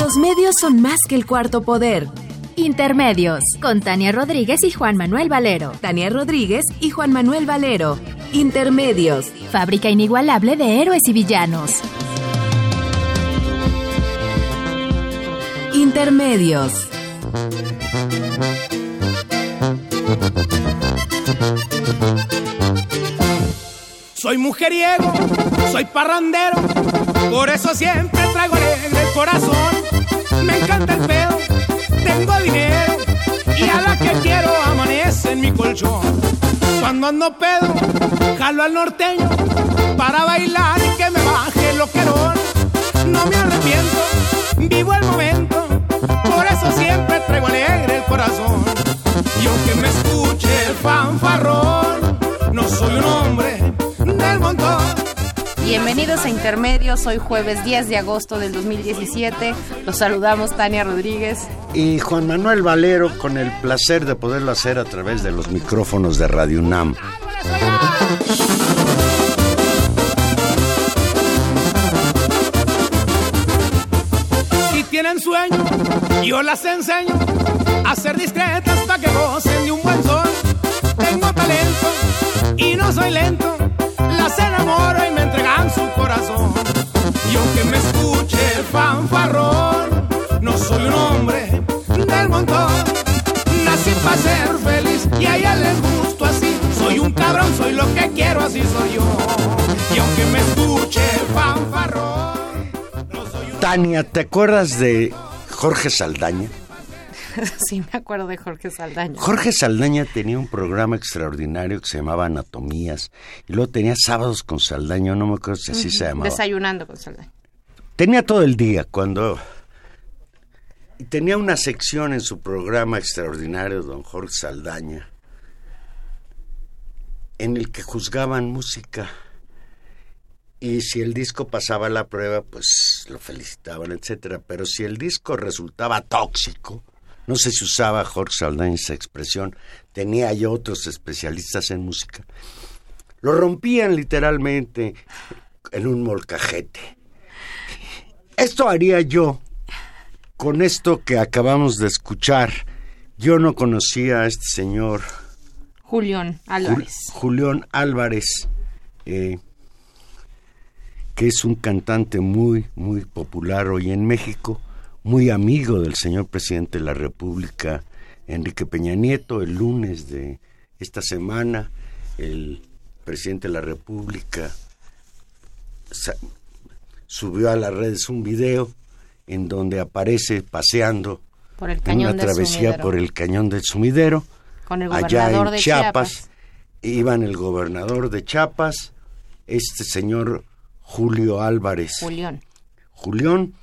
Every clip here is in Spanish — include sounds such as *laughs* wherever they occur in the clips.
Los medios son más que el cuarto poder. Intermedios, con Tania Rodríguez y Juan Manuel Valero. Tania Rodríguez y Juan Manuel Valero. Intermedios. Fábrica inigualable de héroes y villanos. Intermedios. Soy mujeriego, soy parrandero, por eso siempre traigo alegre el corazón. Encanta el pedo, tengo dinero y a la que quiero amanece en mi colchón. Cuando ando pedo, jalo al norteño para bailar y que me baje el loquerón. No me arrepiento, vivo el momento, por eso siempre traigo alegre el corazón. Y aunque me escuche el fanfarrón, no soy un hombre del montón. Bienvenidos a Intermedios, hoy jueves 10 de agosto del 2017. Los saludamos Tania Rodríguez. Y Juan Manuel Valero, con el placer de poderlo hacer a través de los micrófonos de Radio UNAM. Si tienen sueño, yo las enseño a ser discretas para que gocen de un buen sol. Tengo talento y no soy lento, las enamoro cabrón, soy lo que quiero, así soy yo. Y aunque me escuche el fanfarrón, no soy un Tania, ¿te acuerdas de Jorge Saldaña? *laughs* sí, me acuerdo de Jorge Saldaña. Jorge Saldaña tenía un programa extraordinario que se llamaba Anatomías y luego tenía sábados con Saldaña, no me acuerdo si así se llamaba. Desayunando con Saldaña. Tenía todo el día cuando... Y tenía una sección en su programa extraordinario, don Jorge Saldaña, en el que juzgaban música. Y si el disco pasaba la prueba, pues lo felicitaban, etcétera. Pero si el disco resultaba tóxico, no sé si usaba Jorge Saldaña esa expresión, tenía yo otros especialistas en música, lo rompían literalmente en un molcajete. Esto haría yo con esto que acabamos de escuchar. Yo no conocía a este señor Julián Jul- Álvarez. Julián Álvarez, eh, que es un cantante muy, muy popular hoy en México, muy amigo del señor presidente de la República, Enrique Peña Nieto. El lunes de esta semana, el presidente de la República subió a las redes un video en donde aparece paseando Por el en una travesía por el cañón del sumidero Con el allá en de Chiapas, Chiapas. iban el gobernador de Chiapas, este señor Julio Álvarez, Julián. Julián,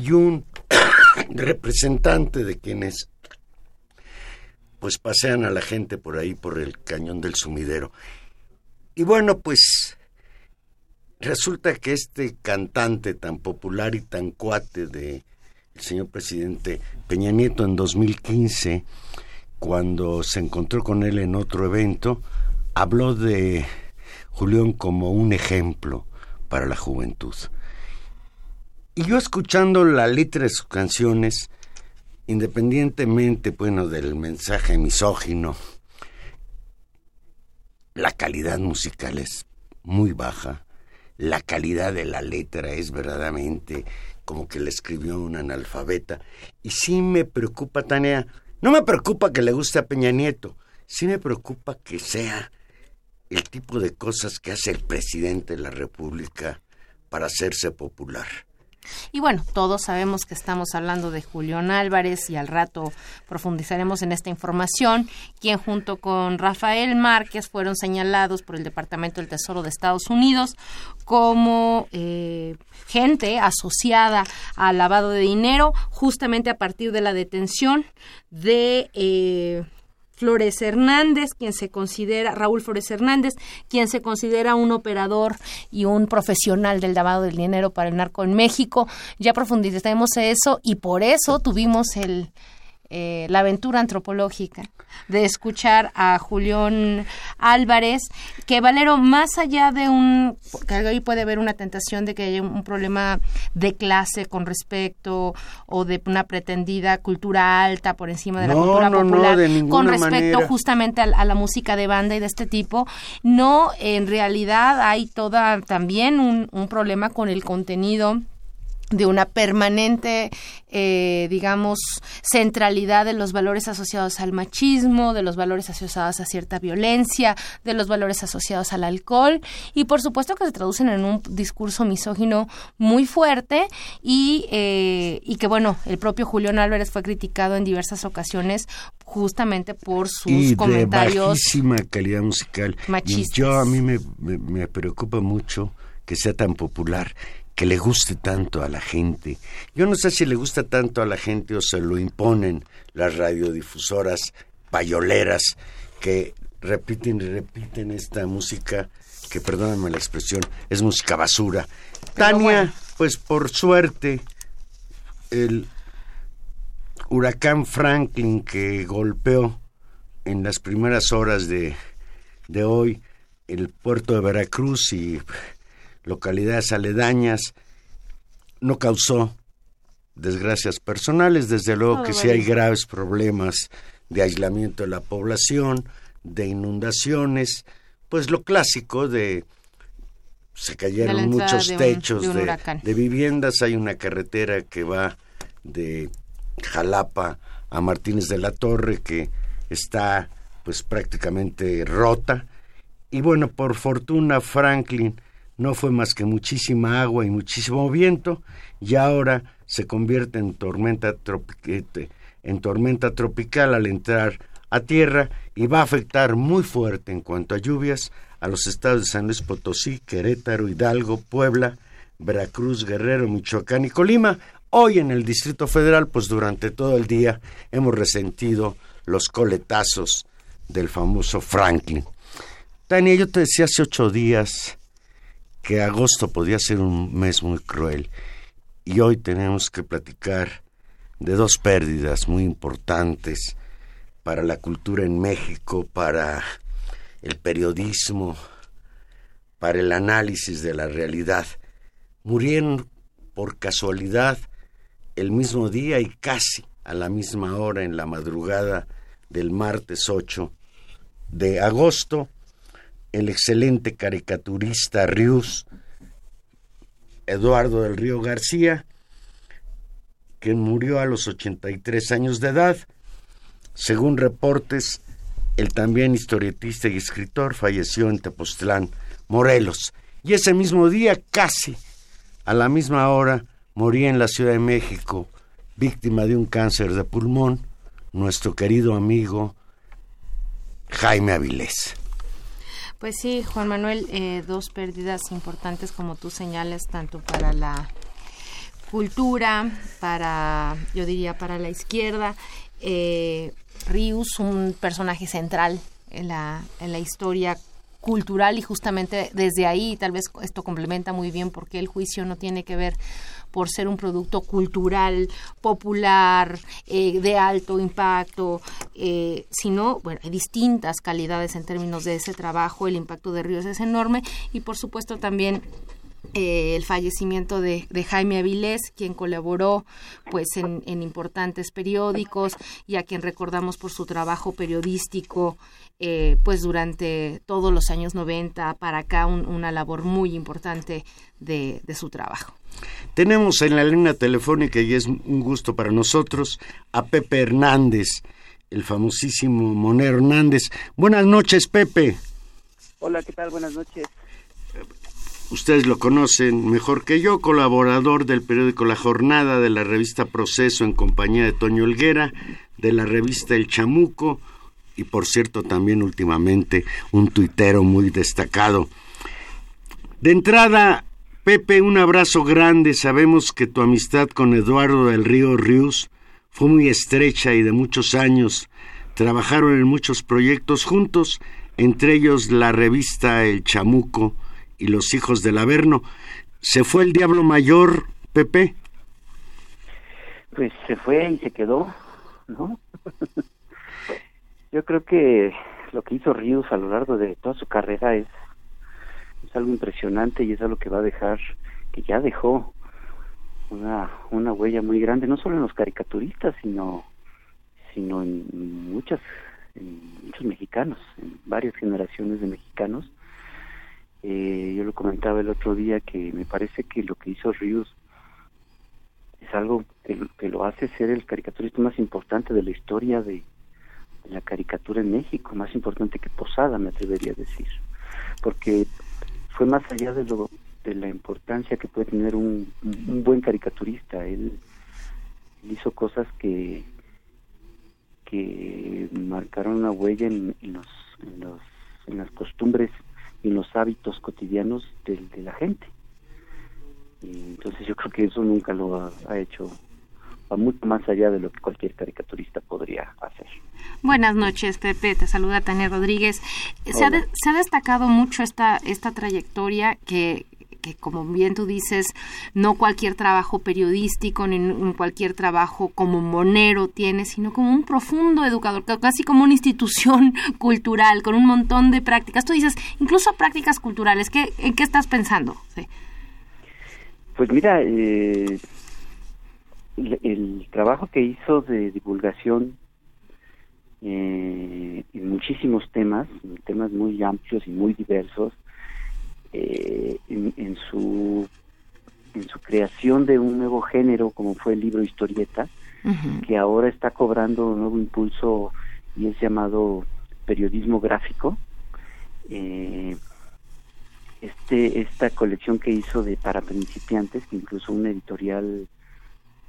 y un *coughs* representante de quienes pues pasean a la gente por ahí por el cañón del sumidero. Y bueno, pues resulta que este cantante tan popular y tan cuate de el señor presidente Peña Nieto en 2015, cuando se encontró con él en otro evento, habló de Julián como un ejemplo para la juventud. Y yo escuchando la letra de sus canciones, independientemente, bueno, del mensaje misógino, la calidad musical es muy baja, la calidad de la letra es verdaderamente como que le escribió un analfabeta. Y sí me preocupa, Tania, no me preocupa que le guste a Peña Nieto, sí me preocupa que sea el tipo de cosas que hace el presidente de la República para hacerse popular. Y bueno, todos sabemos que estamos hablando de Julián Álvarez y al rato profundizaremos en esta información, quien junto con Rafael Márquez fueron señalados por el Departamento del Tesoro de Estados Unidos como eh, gente asociada al lavado de dinero, justamente a partir de la detención de... Eh, Flores Hernández, quien se considera, Raúl Flores Hernández, quien se considera un operador y un profesional del lavado del dinero para el narco en México. Ya profundizaremos eso y por eso tuvimos el, eh, la aventura antropológica de escuchar a Julián Álvarez, que Valero, más allá de un, que ahí puede haber una tentación de que haya un problema de clase con respecto o de una pretendida cultura alta por encima de la cultura popular, con respecto justamente a, la música de banda y de este tipo, no, en realidad hay toda también un, un problema con el contenido de una permanente, eh, digamos, centralidad de los valores asociados al machismo, de los valores asociados a cierta violencia, de los valores asociados al alcohol y por supuesto que se traducen en un discurso misógino muy fuerte y, eh, y que bueno, el propio Julián Álvarez fue criticado en diversas ocasiones justamente por sus y comentarios. De bajísima calidad musical. Machistas. Yo a mí me, me preocupa mucho que sea tan popular que le guste tanto a la gente. Yo no sé si le gusta tanto a la gente o se lo imponen las radiodifusoras payoleras que repiten y repiten esta música que, perdóname la expresión, es música basura. Tania, pues por suerte, el huracán Franklin que golpeó en las primeras horas de, de hoy el puerto de Veracruz y localidades aledañas, no causó desgracias personales, desde luego que sí hay graves problemas de aislamiento de la población, de inundaciones, pues lo clásico de se cayeron muchos techos de, viviendas, hay una carretera que va de Jalapa a Martínez de la Torre que está pues prácticamente rota. Y bueno, por fortuna Franklin no fue más que muchísima agua y muchísimo viento y ahora se convierte en tormenta, este, en tormenta tropical al entrar a tierra y va a afectar muy fuerte en cuanto a lluvias a los estados de San Luis Potosí, Querétaro, Hidalgo, Puebla, Veracruz, Guerrero, Michoacán y Colima. Hoy en el Distrito Federal, pues durante todo el día hemos resentido los coletazos del famoso Franklin. Tania, yo te decía hace ocho días que agosto podía ser un mes muy cruel y hoy tenemos que platicar de dos pérdidas muy importantes para la cultura en México, para el periodismo, para el análisis de la realidad. Murieron por casualidad el mismo día y casi a la misma hora en la madrugada del martes 8 de agosto el excelente caricaturista Rius, Eduardo del Río García, que murió a los 83 años de edad. Según reportes, el también historietista y escritor falleció en Tepoztlán, Morelos. Y ese mismo día, casi a la misma hora, moría en la Ciudad de México, víctima de un cáncer de pulmón, nuestro querido amigo Jaime Avilés. Pues sí, Juan Manuel, eh, dos pérdidas importantes como tú señales, tanto para la cultura, para, yo diría, para la izquierda. Eh, Rius, un personaje central en la, en la historia cultural y justamente desde ahí tal vez esto complementa muy bien porque el juicio no tiene que ver por ser un producto cultural, popular, eh, de alto impacto, eh, sino, bueno, hay distintas calidades en términos de ese trabajo, el impacto de Ríos es enorme y por supuesto también eh, el fallecimiento de, Jaime Avilés, quien colaboró pues en, importantes periódicos y a quien recordamos por su trabajo periodístico eh, pues durante todos los años 90 para acá una labor muy importante de, de su trabajo. Tenemos en la línea telefónica y es un gusto para nosotros a Pepe Hernández, el famosísimo Monero Hernández. Buenas noches, Pepe. Hola, ¿qué tal? Buenas noches. Ustedes lo conocen mejor que yo, colaborador del periódico La Jornada, de la revista Proceso en compañía de Toño Helguera, de la revista El Chamuco y por cierto también últimamente un tuitero muy destacado. De entrada, Pepe, un abrazo grande. Sabemos que tu amistad con Eduardo del Río Ríos fue muy estrecha y de muchos años. Trabajaron en muchos proyectos juntos, entre ellos la revista El Chamuco y Los Hijos del Averno. ¿Se fue el Diablo Mayor, Pepe? Pues se fue y se quedó, ¿no? *laughs* Yo creo que lo que hizo Ríos a lo largo de toda su carrera es, es algo impresionante y es algo que va a dejar, que ya dejó una, una huella muy grande, no solo en los caricaturistas, sino, sino en muchas, en muchos mexicanos, en varias generaciones de mexicanos. Eh, yo lo comentaba el otro día que me parece que lo que hizo Ríos es algo que, que, lo hace ser el caricaturista más importante de la historia de, la caricatura en México, más importante que Posada, me atrevería a decir, porque fue más allá de lo de la importancia que puede tener un, buen caricaturista. Él, hizo cosas que que marcaron una huella en, los, en, los, en las costumbres en los hábitos cotidianos de, de la gente. Y entonces yo creo que eso nunca lo ha, ha hecho va mucho más allá de lo que cualquier caricaturista podría hacer. Buenas noches, Pepe. Te saluda Tania Rodríguez. Se ha, de, se ha, destacado mucho esta, esta trayectoria que, que, como bien tú dices, no cualquier trabajo periodístico ni cualquier trabajo como monero tiene, sino como un profundo educador, casi como una institución *laughs* cultural, con un montón de prácticas. Tú dices, incluso prácticas culturales. ¿Qué, ¿En qué estás pensando? Pues mira, eh, el, el, trabajo que hizo de divulgación eh, en muchísimos temas, temas muy amplios y muy diversos, eh, en, en, su en su creación de un nuevo género como fue el libro historieta, uh -huh. que ahora está cobrando un nuevo impulso y es llamado periodismo gráfico. Eh, este esta colección que hizo de para principiantes, que incluso una editorial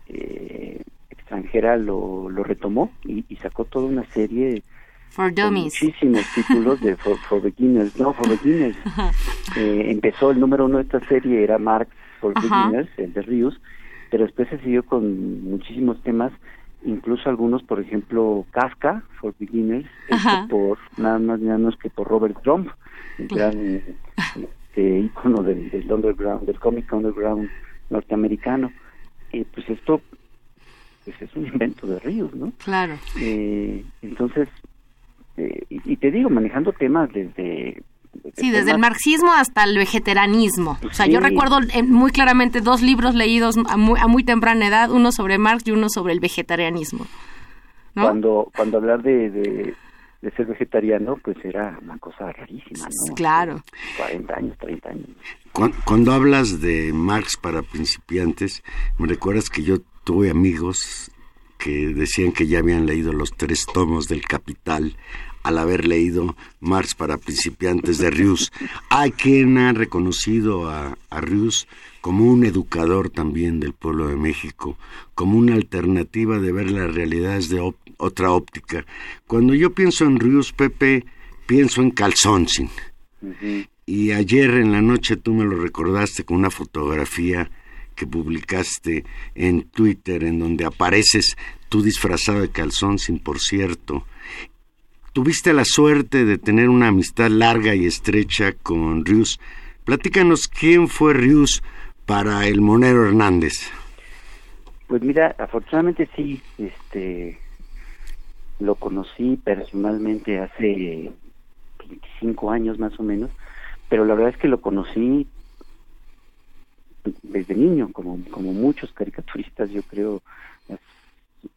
eh, extranjera lo, lo retomó y, y, sacó toda una serie For Dummies. muchísimos títulos de for, for, Beginners, no, For Beginners. *laughs* eh, empezó el número uno de esta serie, era Marx For Ajá. Beginners, el de Rius, pero después se siguió con muchísimos temas, incluso algunos, por ejemplo, Kafka For Beginners, hecho por nada más nada menos que por Robert Trump, el gran este, ícono del, del underground, del cómic underground norteamericano. Eh, pues esto pues es un invento de Ríos, ¿no? Claro. Eh, entonces, eh, y, te digo, manejando temas desde... Sí, desde el marxismo hasta el vegetarianismo. O sea, sí. yo recuerdo eh, muy claramente dos libros leídos a muy, a muy, temprana edad, uno sobre Marx y uno sobre el vegetarianismo. ¿no? Cuando, cuando hablar de, de, de, ser vegetariano, pues era una cosa rarísima, ¿no? Claro. 40 años, 30 años. Cuando, cuando hablas de Marx para principiantes, me recuerdas que yo tuve amigos que decían que ya habían leído los tres tomos del Capital al haber leído Marx para principiantes de Rius. Hay quien ha reconocido a, a Rius como un educador también del pueblo de México, como una alternativa de ver las realidades de op otra óptica. Cuando yo pienso en Rius, Pepe, pienso en Calzonsin. Uh -huh. Y ayer en la noche tú me lo recordaste con una fotografía que publicaste en Twitter en donde apareces tú disfrazado de calzón sin por cierto. Tuviste la suerte de tener una amistad larga y estrecha con Rius. Platícanos quién fue Rius para el Monero Hernández. Pues mira, afortunadamente sí, este lo conocí personalmente hace 25 años más o menos, pero la verdad es que lo conocí desde niño, como, como muchos caricaturistas, yo creo, las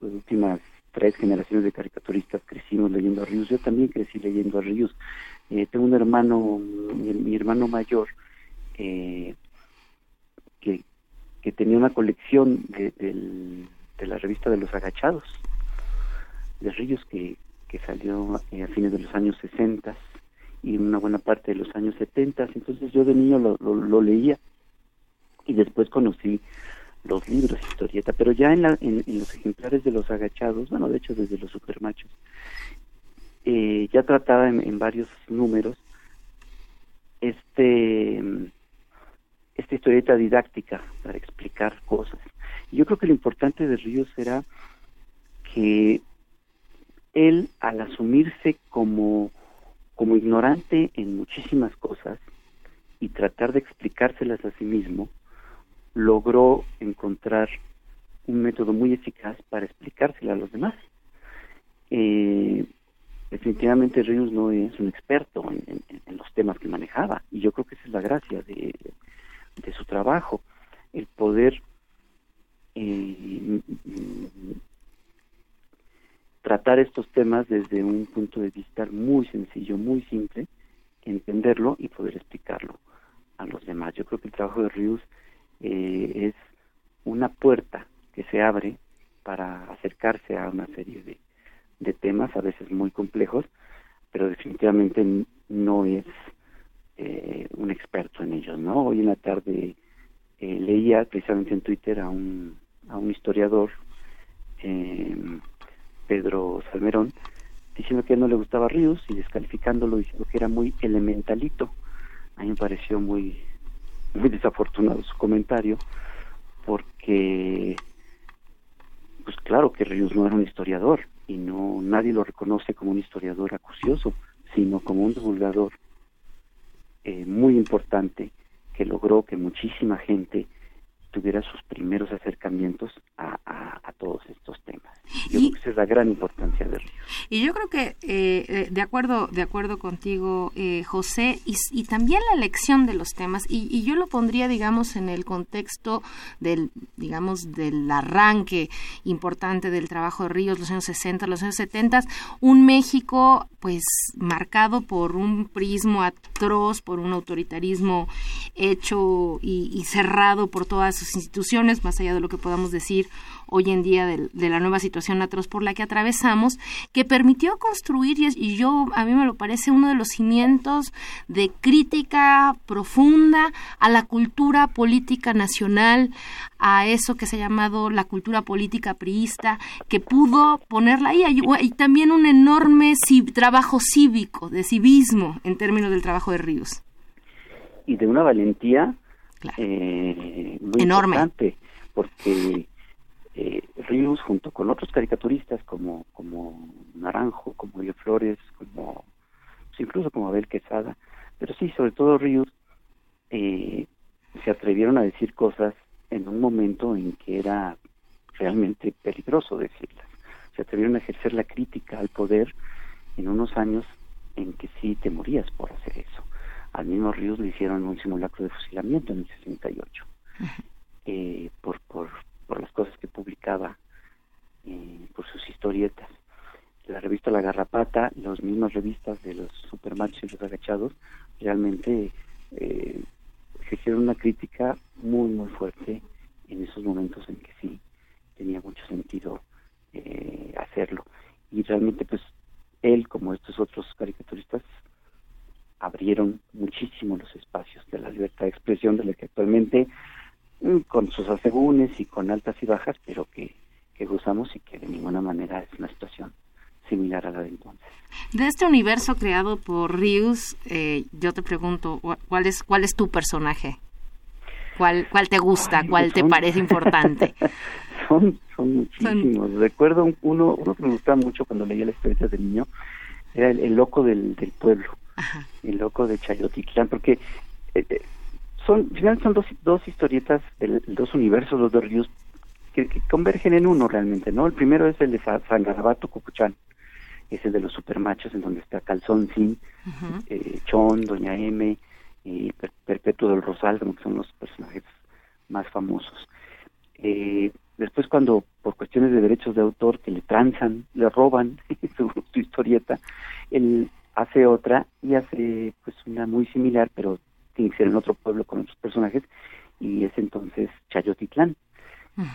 últimas tres generaciones de caricaturistas crecimos leyendo a Ríos, yo también crecí leyendo a Ríos. Eh, tengo un hermano, mi, hermano mayor, eh, que, que tenía una colección de, de, de, la revista de los agachados, de Ríos, que, que salió eh, a fines de los años 60 y una buena parte de los años 70. Entonces yo de niño lo, lo, leía y después conocí los libros historieta, pero ya en, la, en, los ejemplares de los agachados, bueno, de hecho desde los supermachos, eh, ya trataba en, varios números este esta historieta didáctica para explicar cosas. Yo creo que lo importante de Ríos era que él, al asumirse como, como ignorante en muchísimas cosas y tratar de explicárselas a sí mismo, logró encontrar un método muy eficaz para explicársela a los demás. Eh, definitivamente Ríos no es un experto en, los temas que manejaba y yo creo que esa es la gracia de, de su trabajo, el poder eh, tratar estos temas desde un punto de vista muy sencillo, muy simple, entenderlo y poder explicarlo a los demás. Yo creo que el trabajo de Rius eh, es una puerta que se abre para acercarse a una serie de, de temas, a veces muy complejos, pero definitivamente no es eh, un experto en ellos, ¿no? Hoy en la tarde eh, leía precisamente en Twitter a un, a un historiador eh, Pedro Salmerón, diciendo que no le gustaba Ríos y descalificándolo diciendo que era muy elementalito. A mí me pareció muy, muy desafortunado su comentario, porque, pues claro que Ríos no era un historiador y no nadie lo reconoce como un historiador acucioso, sino como un divulgador eh, muy importante que logró que muchísima gente tuviera sus primeros acercamientos a, a, todos estos temas. Yo creo que esa es la gran importancia de. Y yo creo que, eh, eh, de acuerdo de acuerdo contigo, eh, José, y, también la elección de los temas, y, yo lo pondría, digamos, en el contexto del, digamos, del arranque importante del trabajo de Ríos, los años 60, los años 70, un México, pues, marcado por un prismo atroz, por un autoritarismo hecho y, y cerrado por todas sus instituciones, más allá de lo que podamos decir hoy en día de, la nueva situación atroz por la que atravesamos, que permitió construir, y, yo a mí me lo parece uno de los cimientos de crítica profunda a la cultura política nacional, a eso que se ha llamado la cultura política priista, que pudo ponerla ahí. Y también un enorme trabajo cívico, de civismo, en términos del trabajo de Ríos. Y de una valentía eh, muy enorme. Importante, porque eh, Ríos junto con otros caricaturistas como, como Naranjo, como Elio Flores, como pues, incluso como Abel Quesada, pero sí, sobre todo Ríos, eh, se atrevieron a decir cosas en un momento en que era realmente peligroso decirlas. Se atrevieron a ejercer la crítica al poder en unos años en que sí te morías por hacer eso. Al mismo Ríos le hicieron un simulacro de fusilamiento en el 68 eh, por, por, por las cosas que publicaba, eh, por sus historietas. La revista La Garrapata, las mismas revistas de los supermachos y los agachados, realmente eh, ejercieron una crítica muy, muy fuerte en esos momentos en que sí tenía mucho sentido eh, hacerlo. Y realmente, pues, él, como estos otros caricaturistas, abrieron muchísimo los espacios de la libertad de expresión de la que actualmente Mm, con sus asegúnes y con altas y bajas, pero que, que gozamos y que de ninguna manera es una situación similar a la de entonces. De este universo creado por Rius, eh, yo te pregunto, ¿cuál es, cuál es tu personaje? ¿Cuál, cuál te gusta? ¿Cuál te parece importante? *laughs* son, son muchísimos. Recuerdo uno, uno que me gustaba mucho cuando leía la experiencia de niño, era el, loco del, del pueblo, el loco de Chayotitlán, porque eh, eh, son, finalmente son dos, dos historietas, de, dos universos, los dos ríos, que, convergen en uno realmente, ¿no? El primero es el de San Garabato Cucuchán, es el de los supermachos, en donde está Calzón Sin, eh, Chon, Doña M, y Perpetuo del Rosal, que son los personajes más famosos. Eh, después cuando por cuestiones de derechos de autor que le transan, le roban *laughs* su, su, historieta, él hace otra y hace pues una muy similar, pero tiene que ser en otro pueblo con otros personajes, y es entonces Chayotitlán.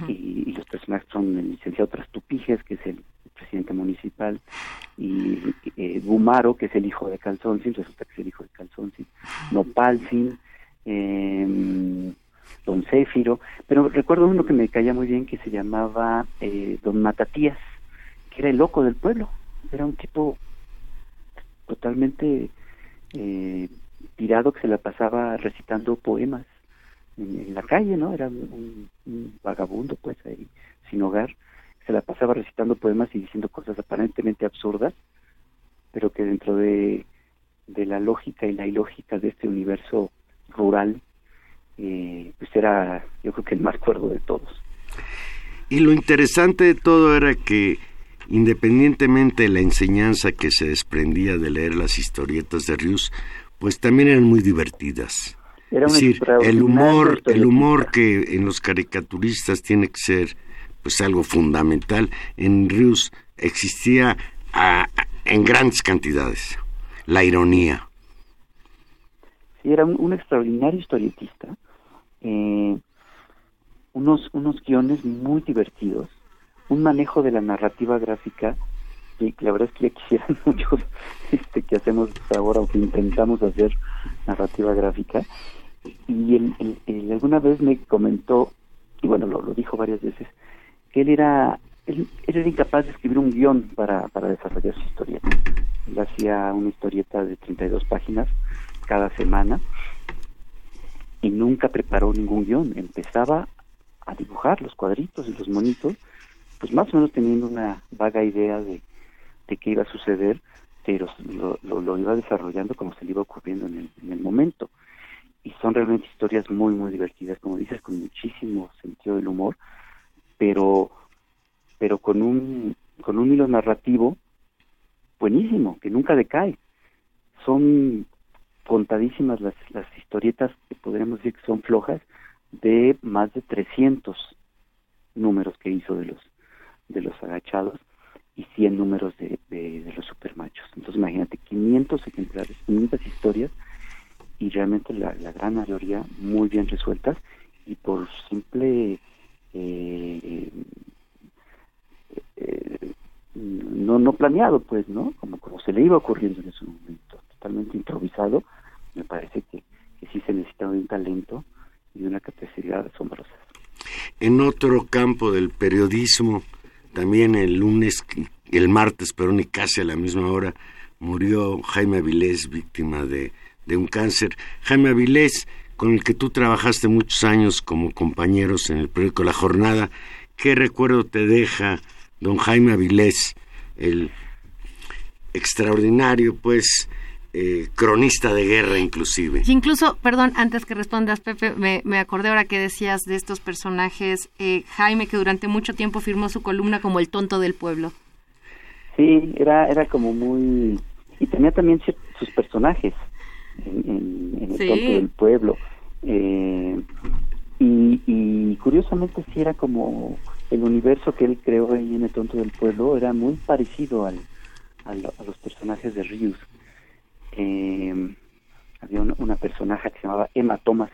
y, los personajes son el licenciado Trastupijes, que es el, presidente municipal, y eh, Umaro, que es el hijo de Calzoncin, resulta que es el hijo de Calzoncin, Nopalcin, eh, Don Céfiro, pero recuerdo uno que me caía muy bien que se llamaba eh, Don Matatías, que era el loco del pueblo, era un tipo totalmente eh, tirado que se la pasaba recitando poemas en, la calle, ¿no? Era un, vagabundo, pues, ahí, sin hogar, se la pasaba recitando poemas y diciendo cosas aparentemente absurdas, pero que dentro de, de la lógica y la ilógica de este universo rural, eh, pues era, yo creo que el más cuerdo de todos. Y lo interesante de todo era que independientemente de la enseñanza que se desprendía de leer las historietas de Rius, pues también eran muy divertidas. es decir, el humor, el humor que en los caricaturistas tiene que ser pues algo fundamental, en Rius existía en grandes cantidades la ironía. Sí, era un, extraordinario historietista, eh, unos, unos guiones muy divertidos, un manejo de la narrativa gráfica y la verdad es que ya quisieran *laughs* muchos este, que hacemos ahora o que intentamos hacer narrativa gráfica y él, alguna vez me comentó y bueno lo dijo varias veces que él era él, era incapaz de escribir un guion para, para desarrollar su historieta él hacía una historieta de 32 páginas cada semana y nunca preparó ningún guion. Empezaba a dibujar los cuadritos y los monitos pues más o menos teniendo una vaga idea de, de qué iba a suceder, pero lo, lo, iba desarrollando como se le iba ocurriendo en el, en el momento. Y son realmente historias muy, muy divertidas, como dices, con muchísimo sentido del humor, pero, pero con un, con un hilo narrativo buenísimo, que nunca decae. Son contadísimas las, las historietas que podríamos decir que son flojas, de más de 300 números que hizo de los de los agachados y 100 números de, de, los supermachos. Entonces imagínate, 500 ejemplares, 500 historias y realmente la, la gran mayoría muy bien resueltas y por simple eh, no no planeado pues no como como se le iba ocurriendo en ese momento totalmente improvisado me parece que, que sí se necesitaba un talento y una capacidad asombrosa en otro campo del periodismo también el lunes, el martes, pero ni casi a la misma hora, murió Jaime Avilés, víctima de, de un cáncer. Jaime Avilés, con el que tú trabajaste muchos años como compañeros en el periódico La Jornada, ¿qué recuerdo te deja don Jaime Avilés, el extraordinario, pues, eh, cronista de guerra inclusive. incluso, perdón, antes que respondas, Pepe, me, acordé ahora que decías de estos personajes, eh, Jaime, que durante mucho tiempo firmó su columna como el tonto del pueblo. Sí, era, era como muy... Y tenía también sus personajes en, el tonto del pueblo. Eh, y, y curiosamente sí era como el universo que él creó ahí en el tonto del pueblo, era muy parecido al, a los personajes de Rius eh, había una, personaje que se llamaba Emma Thomas,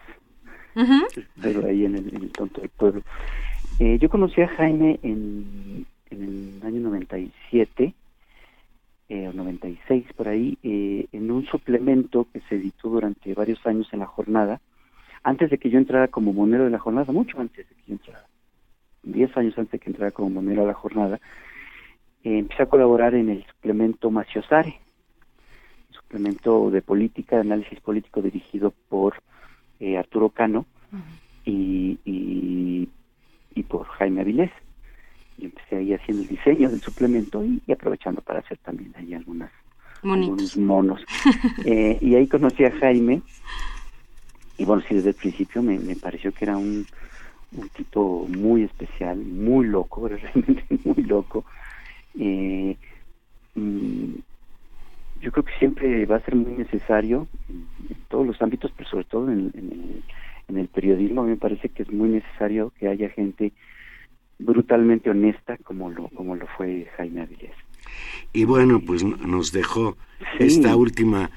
pero ahí en el, tonto del pueblo. Eh, yo conocí a Jaime en, en el año 97 eh, o 96 por ahí, eh, en un suplemento que se editó durante varios años en la jornada, antes de que yo entrara como monero de la jornada, mucho antes de que yo entrara, 10 años antes de que entrara como monero a la jornada, eh, empecé a colaborar en el suplemento Maciosare, suplemento de política, de análisis político dirigido por eh, Arturo Cano y, y, por Jaime Avilés. Y empecé ahí haciendo el diseño del suplemento y, aprovechando para hacer también ahí algunas, algunos monos. *laughs* eh, y ahí conocí a Jaime y bueno, sí, desde el principio me, me pareció que era un, un tipo muy especial, muy loco, *laughs* realmente muy loco. Eh, mm, yo creo que siempre va a ser muy necesario en, todos los ámbitos, pero sobre todo en, el, en el periodismo, me parece que es muy necesario que haya gente brutalmente honesta como lo, como lo fue Jaime Avilés. Y bueno, pues nos dejó esta última,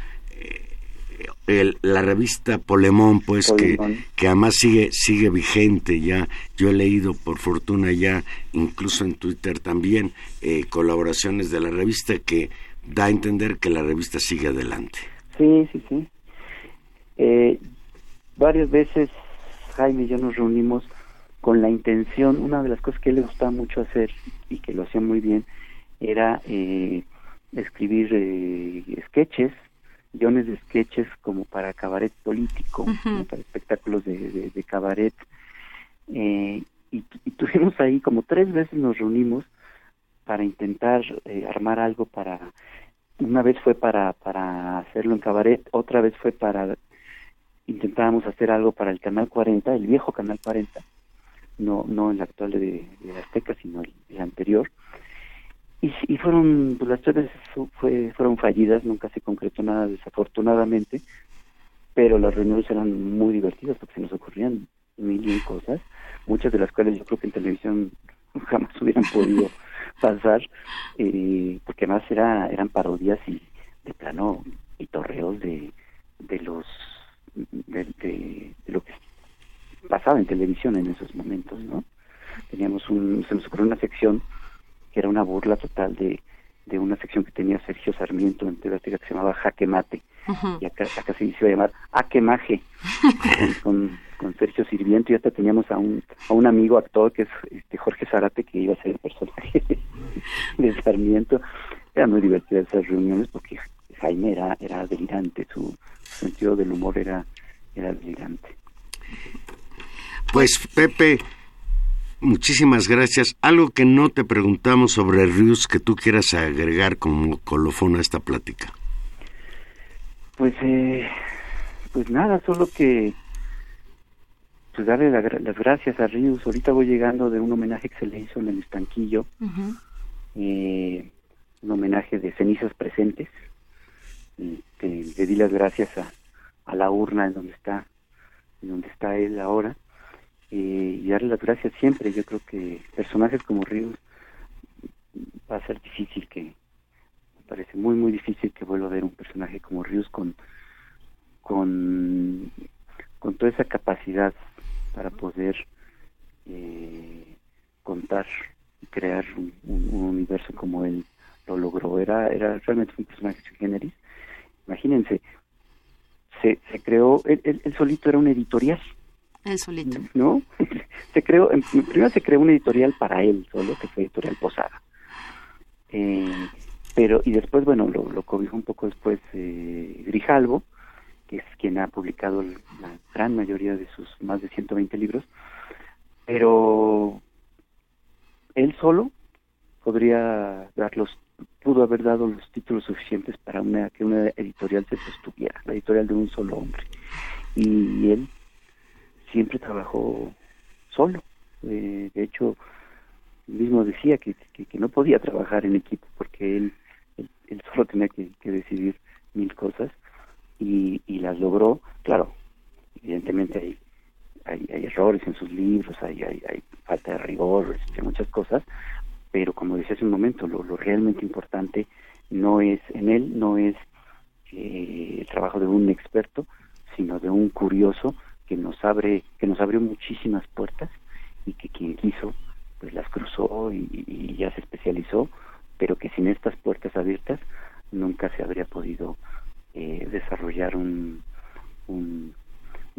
eh, la revista Polemón, pues Que, que además sigue, sigue vigente ya. Yo he leído por fortuna ya, incluso en Twitter también, eh, colaboraciones de la revista que da a entender que la revista sigue adelante. Sí, sí, sí. Eh, varias veces Jaime y yo nos reunimos con la intención, una de las cosas que él le gustaba mucho hacer y que lo hacía muy bien, era eh, escribir eh, sketches, guiones de sketches como para cabaret político, para espectáculos de, de, cabaret. Eh, y, y, tuvimos ahí como tres veces nos reunimos para intentar eh, armar algo para una vez fue para para hacerlo en cabaret otra vez fue para intentábamos hacer algo para el canal 40 el viejo canal 40 no no el actual de, de Azteca sino el, anterior. Y, y, fueron pues las tres fue, fueron fallidas nunca se concretó nada desafortunadamente pero las reuniones eran muy divertidas porque se nos ocurrían mil y cosas muchas de las cuales yo creo que en televisión *laughs* jamás hubieran podido pasar, eh, porque además era, eran parodias y de plano y torreos de, de los de, lo que pasaba en televisión en esos momentos, ¿no? Teníamos un, se nos ocurrió una sección que era una burla total de, de una sección que tenía Sergio Sarmiento en TV que se llamaba Jaque Mate, y acá, acá se iba a llamar Aque *laughs* con, con Sergio Sirviento y hasta teníamos a un, a un amigo actor que es este Jorge Zarate que iba a ser el personaje de, Sarmiento. Eran muy divertidas esas reuniones porque Jaime era, era delirante, su sentido del humor era, era delirante. Pues Pepe, muchísimas gracias. Algo que no te preguntamos sobre Rius que tú quieras agregar como colofón a esta plática. Pues, eh, pues nada, solo que pues darle las gracias a Ríos. Ahorita voy llegando de un homenaje que se le hizo en el estanquillo, eh, un homenaje de cenizas presentes. le di las gracias a, a, la urna en donde está, en donde está él ahora, eh, y darle las gracias siempre. Yo creo que personajes como Ríos va a ser difícil que, me parece muy muy difícil que vuelva a ver un personaje como Ríos con con con toda esa capacidad para poder eh, contar y crear un, universo como él lo logró. Era, era realmente un personaje generis. Imagínense, se, se creó, él, solito era un editorial. El solito. ¿No? *laughs* se creó, primero se creó un editorial para él solo, que fue Editorial Posada. Eh, pero, y después, bueno, lo, lo cobijó un poco después eh, Grijalvo, que es quien ha publicado la gran mayoría de sus más de 120 libros, pero él solo podría dar los, pudo haber dado los títulos suficientes para una, que una editorial se sostuviera, la editorial de un solo hombre. Y él siempre trabajó solo. Eh, de hecho, mismo decía que, que, no podía trabajar en equipo porque él, él, solo tenía que decidir mil cosas y, las logró. Claro, evidentemente hay, hay, errores en sus libros, hay, hay, falta de rigor, este, muchas cosas, pero como decía hace un momento, lo, realmente importante no es en él, no es eh, el trabajo de un experto, sino de un curioso que nos abre, que nos abrió muchísimas puertas y que quien quiso pues las cruzó y, y ya se especializó, pero que sin estas puertas abiertas nunca se habría podido eh, desarrollar un, un,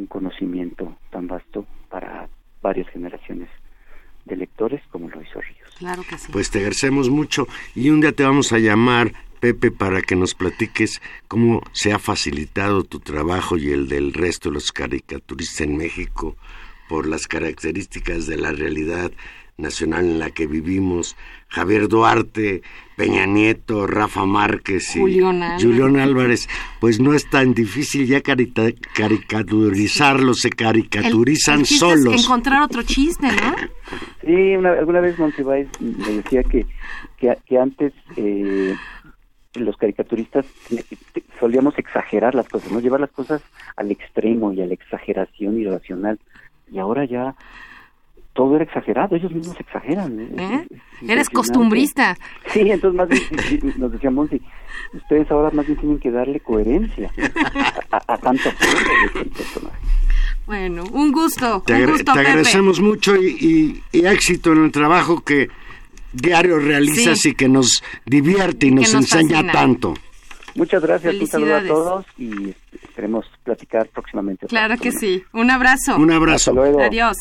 conocimiento tan vasto para varias generaciones de lectores como lo hizo Ríos. Claro que sí. Pues te agradecemos mucho y un día te vamos a llamar, Pepe, para que nos platiques cómo se ha facilitado tu trabajo y el del resto de los caricaturistas en México por las características de la realidad nacional en la que vivimos, Javier Duarte, Peña Nieto, Rafa Márquez y Julián Álvarez. pues no es tan difícil ya caricaturizarlos, se caricaturizan solos. Es encontrar otro chiste, ¿no? Sí, alguna vez Monsiváis me decía que, que, antes eh, los caricaturistas solíamos exagerar las cosas, ¿no? Llevar las cosas al extremo y a la exageración irracional. Y ahora ya todo era exagerado, ellos mismos exageran. ¿Eh? Eres costumbrista. Sí, entonces más bien nos decíamos, ustedes ahora más bien tienen que darle coherencia a, tanto personaje. Bueno, un gusto. Te, un gusto, te agradecemos mucho y, y, éxito en el trabajo que diario realizas y que nos divierte y, nos, enseña tanto. Muchas gracias, un saludo a todos y esperemos platicar próximamente. Claro que sí. Un abrazo. Un abrazo. Adiós.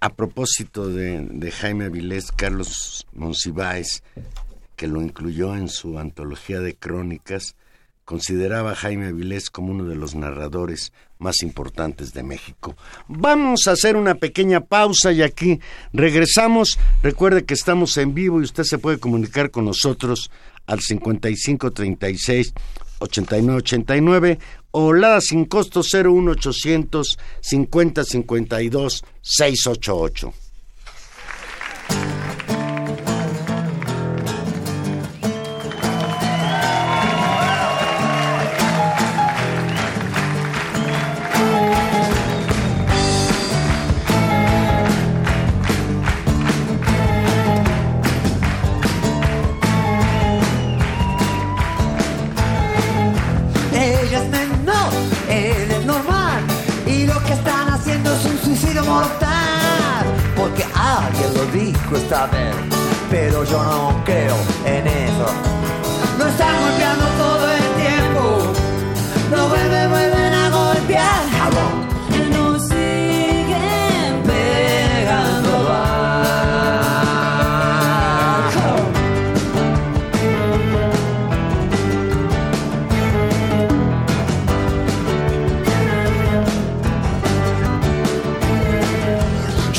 A, propósito de, de, Jaime Avilés, Carlos Monsiváis, que lo incluyó en su antología de crónicas, consideraba a Jaime Avilés como uno de los narradores más importantes de México. Vamos a hacer una pequeña pausa y aquí regresamos. Recuerde que estamos en vivo y usted se puede comunicar con nosotros al 5536 8989 o la sin costo 01800 5052 688.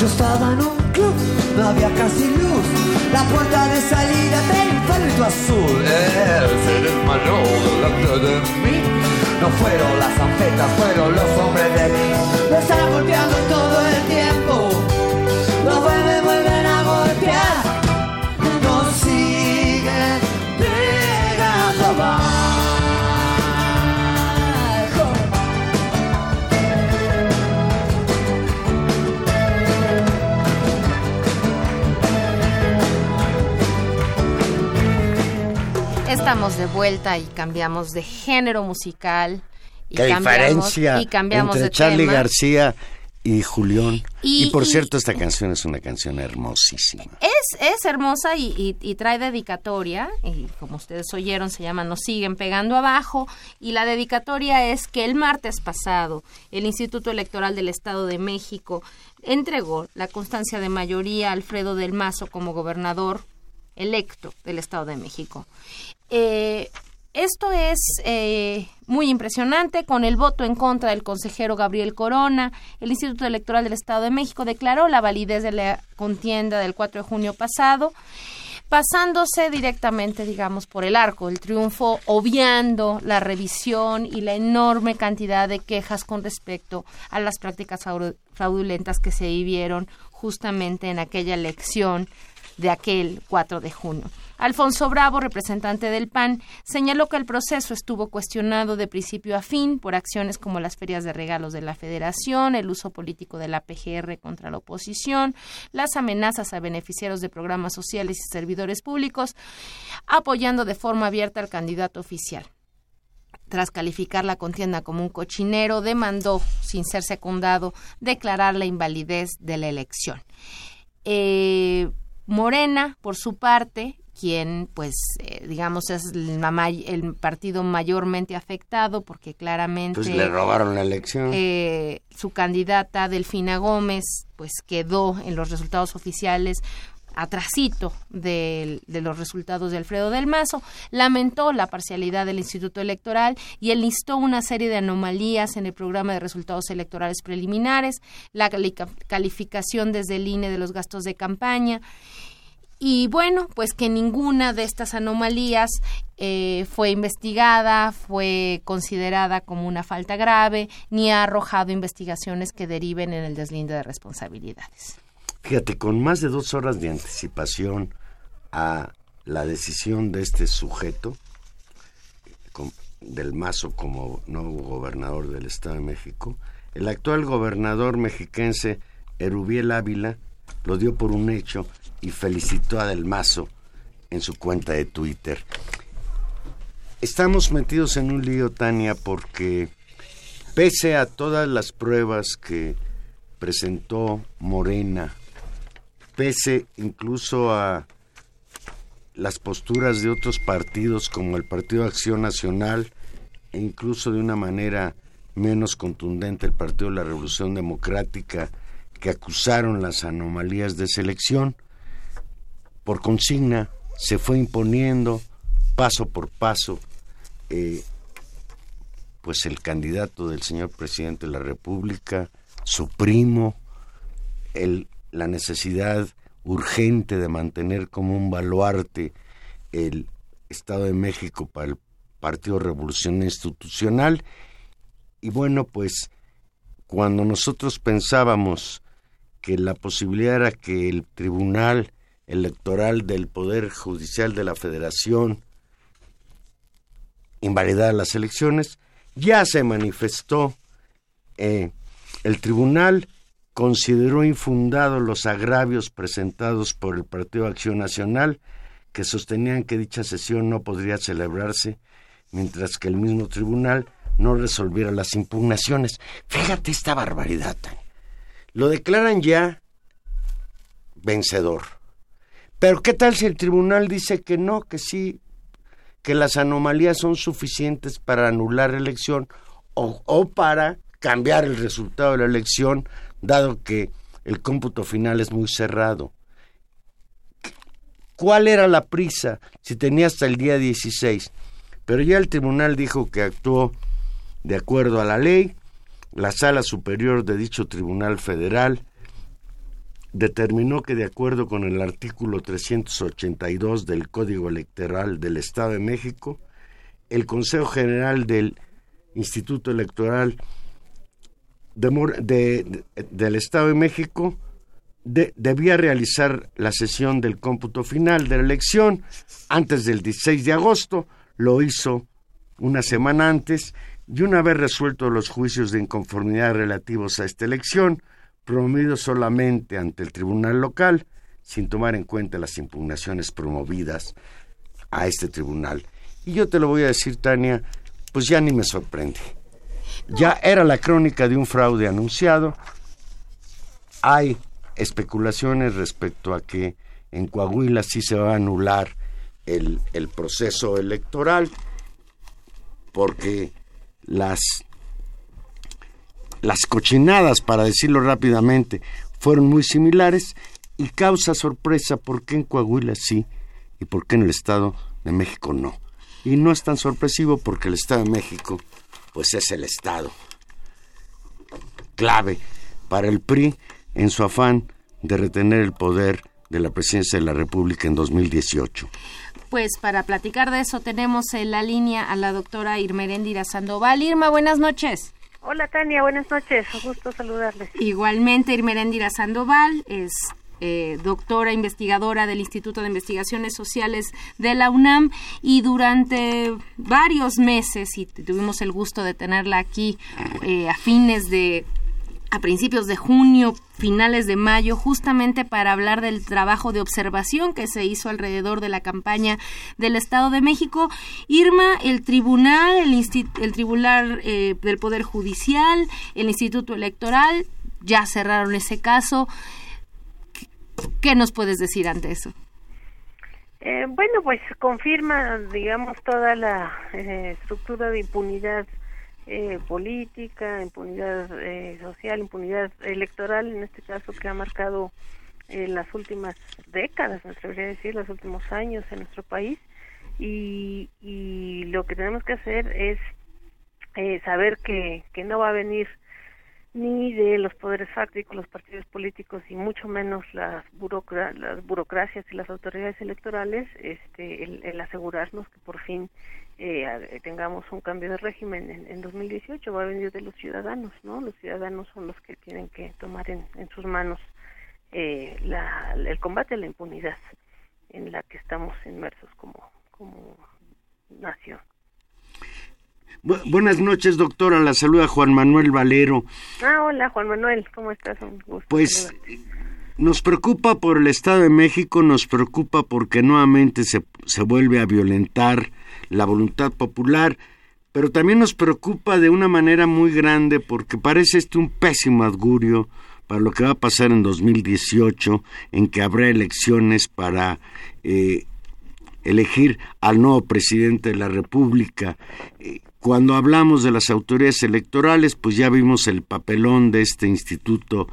Yo estaba en un club, no había casi luz. La puerta de salida del infarto azul. Él se desmayó delante de mí. No fueron las anfetas, fueron los hombres de mí. Lo están golpeando todo el tiempo. Estamos de vuelta y cambiamos de género musical. Y Qué cambiamos, diferencia y cambiamos entre de Charlie tema. García y Julián. Y, Y- por y- cierto, esta canción es una canción hermosísima. Es, es hermosa y, y- y trae dedicatoria, y como ustedes oyeron, se llama Nos siguen pegando abajo, y la dedicatoria es que el martes pasado el Instituto Electoral del Estado de México entregó la constancia de mayoría a Alfredo del Mazo como gobernador electo del Estado de México. Eh, esto es eh, muy impresionante. Con el voto en contra del consejero Gabriel Corona, el Instituto Electoral del Estado de México declaró la validez de la contienda del 4 de junio pasado, pasándose directamente, digamos, por el arco del triunfo, obviando la revisión y la enorme cantidad de quejas con respecto a las prácticas fraudu- fraudulentas que se vivieron justamente en aquella elección de aquel 4 de junio. Alfonso Bravo, representante del PAN, señaló que el proceso estuvo cuestionado de principio a fin por acciones como las ferias de regalos de la Federación, el uso político de la PGR contra la oposición, las amenazas a beneficiarios de programas sociales y servidores públicos, apoyando de forma abierta al candidato oficial tras calificar la contienda como un cochinero, demandó, sin ser secundado, declarar la invalidez de la elección. Eh, Morena, por su parte, quien, pues, eh, digamos, es el, ma- el partido mayormente afectado, porque claramente Pues le robaron la elección. eh, su candidata Delfina Gómez, pues, quedó en los resultados oficiales atrasito del- de, los resultados de Alfredo del Mazo, lamentó la parcialidad del Instituto Electoral y enlistó una serie de anomalías en el programa de resultados electorales preliminares, la cali- calificación desde el INE de los gastos de campaña y bueno, pues que ninguna de estas anomalías eh, fue investigada, fue considerada como una falta grave, ni ha arrojado investigaciones que deriven en el deslinde de responsabilidades. Fíjate, con más de dos horas de anticipación a la decisión de este sujeto, del Mazo como nuevo gobernador del Estado de México, el actual gobernador mexiquense Erubiel Ávila lo dio por un hecho y felicitó a Del Mazo en su cuenta de Twitter. Estamos metidos en un lío, Tania, porque pese a todas las pruebas que presentó Morena, pese incluso a las posturas de otros partidos como el Partido Acción Nacional e incluso de una manera menos contundente el Partido de la Revolución Democrática que acusaron las anomalías de selección, por consigna se fue imponiendo paso por paso eh, pues el candidato del señor presidente de la República, su primo, el, la necesidad urgente de mantener como un baluarte el Estado de México para el Partido Revolución Institucional. Y bueno, pues cuando nosotros pensábamos que la posibilidad era que el Tribunal Electoral del Poder Judicial de la Federación invalidara las elecciones, ya se manifestó eh, el tribunal consideró infundados los agravios presentados por el Partido Acción Nacional, que sostenían que dicha sesión no podría celebrarse, mientras que el mismo tribunal no resolviera las impugnaciones. Fíjate esta barbaridad. Lo declaran ya vencedor. Pero ¿qué tal si el tribunal dice que no, que sí, que las anomalías son suficientes para anular la elección o, para cambiar el resultado de la elección dado que el cómputo final es muy cerrado. ¿Cuál era la prisa si tenía hasta el día 16? Pero ya el tribunal dijo que actuó de acuerdo a la ley, la sala superior de dicho tribunal federal determinó que de acuerdo con el artículo 382 del Código Electoral del Estado de México, el Consejo General del Instituto Electoral de, del Estado de México debía realizar la sesión del cómputo final de la elección antes del 16 de agosto, lo hizo una semana antes y una vez resueltos los juicios de inconformidad relativos a esta elección, promovidos solamente ante el tribunal local, sin tomar en cuenta las impugnaciones promovidas a este tribunal. Y yo te lo voy a decir, Tania, pues ya ni me sorprende. Ya era la crónica de un fraude anunciado. Hay especulaciones respecto a que en Coahuila sí se va a anular el, el proceso electoral porque las, las cochinadas, para decirlo rápidamente, fueron muy similares y causa sorpresa por qué en Coahuila sí y por qué en el Estado de México no. Y no es tan sorpresivo porque el Estado de México pues es el Estado. Clave para el PRI en su afán de retener el poder de la presidencia de la República en 2018. Pues para platicar de eso tenemos en la línea a la doctora Irmeréndira Sandoval. Irma, buenas noches. Hola Tania, buenas noches, un gusto saludarles. Igualmente Irmeréndira Sandoval es eh, doctora investigadora del Instituto de Investigaciones Sociales de la UNAM y durante varios meses, y tuvimos el gusto de tenerla aquí eh, a fines de a principios de junio, finales de mayo, justamente para hablar del trabajo de observación que se hizo alrededor de la campaña del Estado de México. Irma, el tribunal, el, el tribunal eh, del Poder Judicial, el Instituto Electoral, ya cerraron ese caso. ¿Qué nos puedes decir ante eso? Eh, bueno, pues confirma, digamos, toda la eh, estructura de impunidad eh, política, impunidad social, impunidad electoral, en este caso que ha marcado las últimas décadas, me atrevería a decir, los últimos años en nuestro país. Y, y lo que tenemos que hacer es saber que, que no va a venir ni de los poderes fácticos, los partidos políticos y mucho menos las, las burocracias y las autoridades electorales, este, el, asegurarnos que por fin eh, tengamos un cambio de régimen en, en, 2018 va a venir de los ciudadanos, ¿no? Los ciudadanos son los que tienen que tomar en, sus manos eh, la, el combate a la impunidad en la que estamos inmersos como nación buenas noches, doctora. La saluda Juan Manuel Valero. Ah, hola, Juan Manuel. ¿Cómo estás? Un gusto pues nos preocupa por el Estado de México, nos preocupa porque nuevamente se, se vuelve a violentar la voluntad popular, pero también nos preocupa de una manera muy grande porque parece este un pésimo augurio para lo que va a pasar en 2018, en que habrá elecciones para eh, elegir al nuevo presidente de la República. Cuando hablamos de las autoridades electorales, pues ya vimos el papelón de este Instituto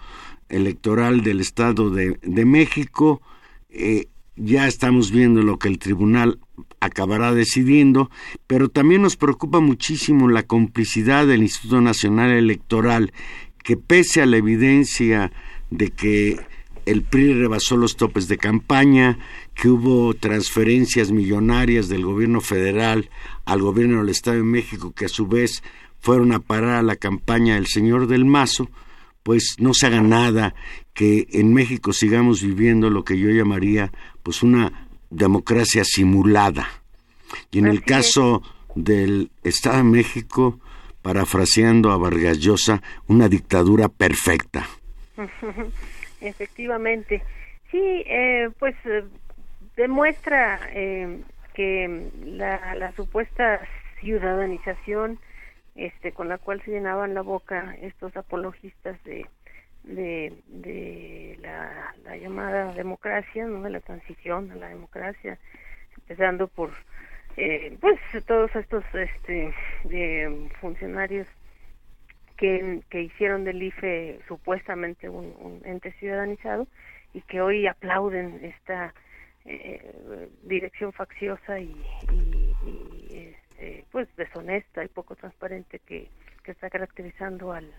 Electoral del Estado de, México. Eh, ya estamos viendo lo que el tribunal acabará decidiendo, pero también nos preocupa muchísimo la complicidad del Instituto Nacional Electoral, que pese a la evidencia de que el PRI rebasó los topes de campaña, que hubo transferencias millonarias del gobierno federal al gobierno del Estado de México, que a su vez fueron a parar a la campaña del señor del Mazo, pues no se haga nada, que en México sigamos viviendo lo que yo llamaría pues una democracia simulada. Y en el caso del Estado de México, parafraseando a Vargas Llosa, una dictadura perfecta. *laughs* Efectivamente. Sí, eh, pues eh, demuestra eh, que la, la supuesta ciudadanización este, con la cual se llenaban la boca estos apologistas de, de, la, la, llamada democracia, ¿no? de la transición a la democracia, empezando por eh, pues todos estos este, funcionarios que, hicieron del IFE supuestamente un, ente ciudadanizado y que hoy aplauden esta eh, dirección facciosa y, y, este, pues deshonesta y poco transparente que, que está caracterizando al,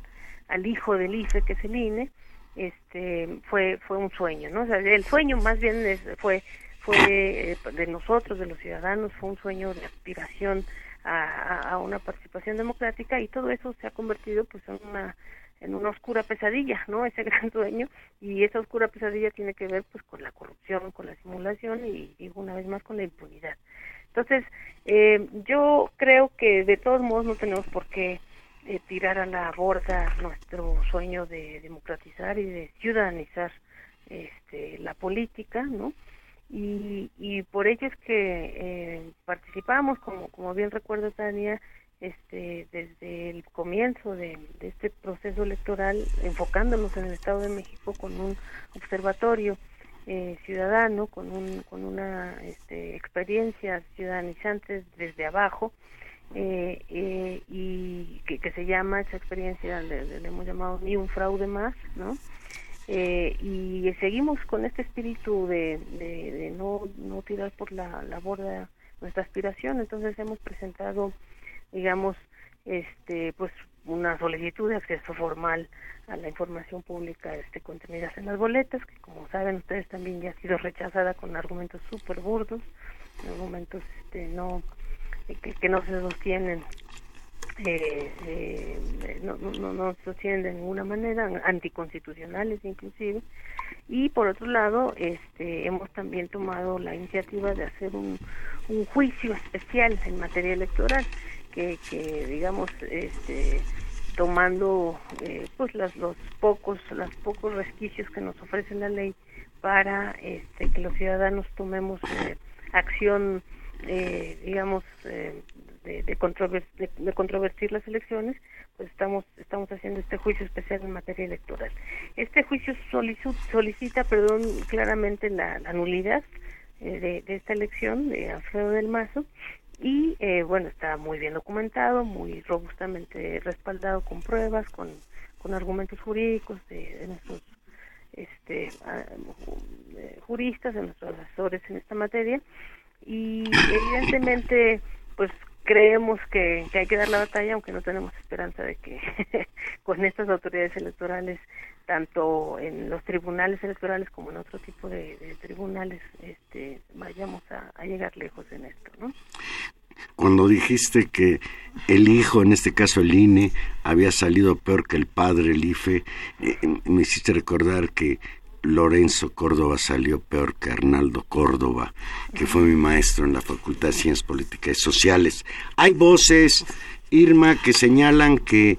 al hijo del IFE que es el INE este fue fue un sueño no sea, el sueño más bien fue fue eh, de nosotros de los ciudadanos fue un sueño de aspiración a, a, una participación democrática y todo eso se ha convertido pues en una en una oscura pesadilla, ¿no? *laughs* Ese gran sueño y esa oscura pesadilla tiene que ver pues con la corrupción, con la simulación y, y una vez más con la impunidad. Entonces, eh, yo creo que de todos modos no tenemos por qué eh, tirar a la borda nuestro sueño de democratizar y de ciudadanizar este, la política, ¿no? Y, y por ello es que eh, participamos, como, como bien recuerdo Tania, este, desde el comienzo de, este proceso electoral, enfocándonos en el Estado de México con un observatorio eh, ciudadano con, un, con una este, experiencia ciudadanizante desde abajo eh, eh, y que, que, se llama esa experiencia, le, hemos llamado ni un fraude más, ¿no? Y seguimos con este espíritu de, de, no, no tirar por la, borda nuestra aspiración, entonces hemos presentado, digamos, este pues una solicitud de acceso formal a la información pública este en las boletas que como saben ustedes también ya ha sido rechazada con argumentos súper burdos argumentos este no que, que no se sostienen eh, eh, no, no, no sostienen de ninguna manera anticonstitucionales inclusive. Y por otro lado este hemos también tomado la iniciativa de hacer un, un juicio especial en materia electoral que, que digamos este tomando eh, pues los, los pocos los pocos resquicios que nos ofrece la ley para este, que los ciudadanos tomemos eh, acción eh, digamos de, de, de, controvertir las elecciones pues estamos estamos haciendo este juicio especial en materia electoral. Este juicio solicita perdón claramente la, la nulidad de, de esta elección de Alfredo del Mazo y eh, bueno está muy bien documentado muy robustamente respaldado con pruebas con, con argumentos jurídicos de, nuestros este juristas de nuestros asesores en esta materia. Y evidentemente pues creemos que, hay que dar la batalla aunque no tenemos esperanza de que *laughs* con estas autoridades electorales tanto en los tribunales electorales como en otro tipo de, tribunales este, vayamos a, llegar lejos en esto no cuando dijiste que el hijo, en este caso el INE, había salido peor que el padre, el IFE, eh, me hiciste recordar que Lorenzo Córdoba salió peor que Arnaldo Córdoba, que fue mi maestro en la Facultad de Ciencias Políticas y Sociales. Hay voces, Irma, que señalan que